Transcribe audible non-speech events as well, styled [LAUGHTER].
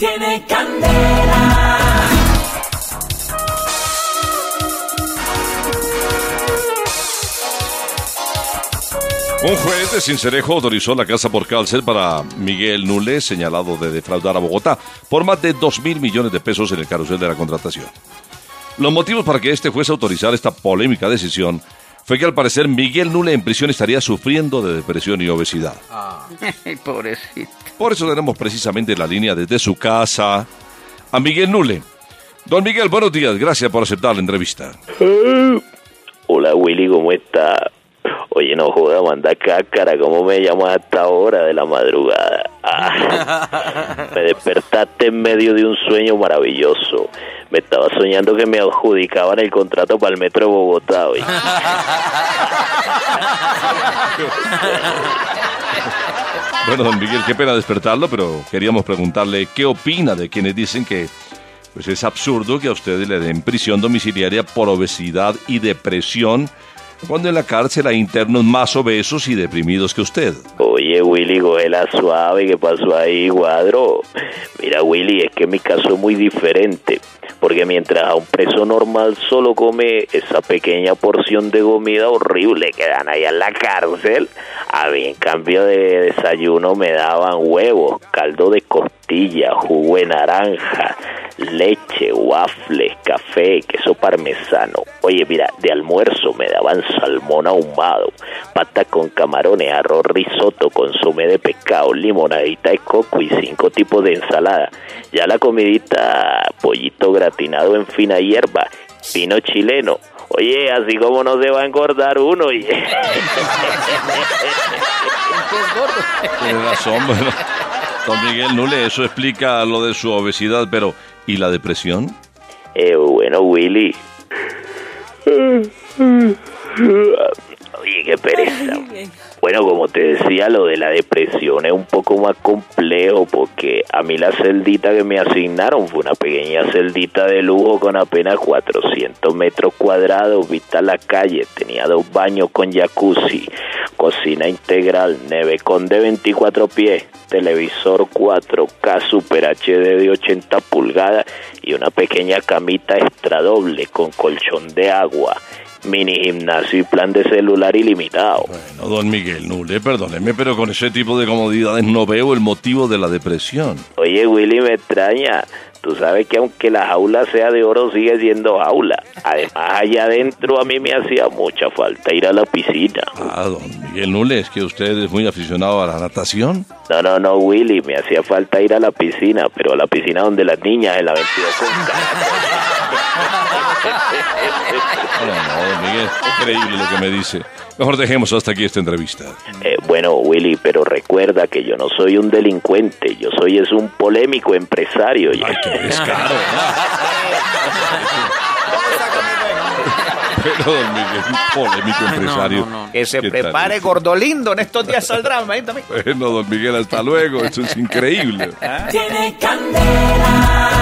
tiene candela. Un juez de Cincerejo autorizó la casa por cárcel para Miguel Nule, señalado de defraudar a Bogotá por más de 2 mil millones de pesos en el carrusel de la contratación. Los motivos para que este juez autorizara esta polémica decisión fue que al parecer Miguel Nule en prisión estaría sufriendo de depresión y obesidad. [LAUGHS] Pobrecito. Por eso tenemos precisamente la línea desde su casa a Miguel Nule. Don Miguel, buenos días, gracias por aceptar la entrevista. Hola Willy, ¿cómo está? Oye, no joda, manda cácara, ¿cómo me llamas a esta hora de la madrugada? [LAUGHS] Ah, me despertaste en medio de un sueño maravilloso. Me estaba soñando que me adjudicaban el contrato para el metro de Bogotá hoy. [LAUGHS] Bueno, don Miguel, qué pena despertarlo, pero queríamos preguntarle qué opina de quienes dicen que pues es absurdo que a ustedes le den prisión domiciliaria por obesidad y depresión cuando en la cárcel hay internos más obesos y deprimidos que usted. Oye, Willy, la suave, ¿qué pasó ahí, cuadro? Mira, Willy, es que mi caso es muy diferente, porque mientras a un preso normal solo come esa pequeña porción de comida horrible que dan allá en la cárcel, en cambio de desayuno me daban huevos, caldo de costilla, jugo de naranja, leche, waffles, café, queso parmesano. Oye, mira, de almuerzo me daban salmón ahumado, pata con camarones, arroz risotto, consomé de pescado, limonadita de coco y cinco tipos de ensalada. Ya la comidita, pollito gratinado en fina hierba, vino chileno. Oye, así como no se va a engordar uno. oye. Tiene razón, bueno. Don Miguel Nule, eso explica lo de su obesidad, pero ¿y la depresión? Eh, bueno, Willy. Oye, qué pereza. Bueno, como te decía, lo de la depresión es un poco más complejo porque a mí la celdita que me asignaron fue una pequeña celdita de lujo con apenas 400 metros cuadrados, vista a la calle, tenía dos baños con jacuzzi, cocina integral, nevecón de 24 pies, televisor 4K Super HD de 80 pulgadas y una pequeña camita extra doble con colchón de agua mini gimnasio y plan de celular ilimitado. Bueno, don Miguel Nule, perdóneme, pero con ese tipo de comodidades no veo el motivo de la depresión. Oye, Willy, me extraña. Tú sabes que aunque la jaula sea de oro, sigue siendo jaula. Además, allá adentro a mí me hacía mucha falta ir a la piscina. Ah, don Miguel Nule, es que usted es muy aficionado a la natación. No, no, no, Willy, me hacía falta ir a la piscina, pero a la piscina donde las niñas en la 22 con No, no, don Miguel, increíble lo que me dice. Mejor dejemos hasta aquí esta entrevista. Eh, bueno, Willy, pero recuerda que yo no soy un delincuente, yo soy es un polémico empresario. Ay, qué descaro. [LAUGHS] Pero don Miguel, un polémico empresario. Que se ¿Qué tal prepare eso? Gordolindo, en estos días saldrá. también. Bueno, don Miguel, hasta luego. Esto es increíble. Tiene candela.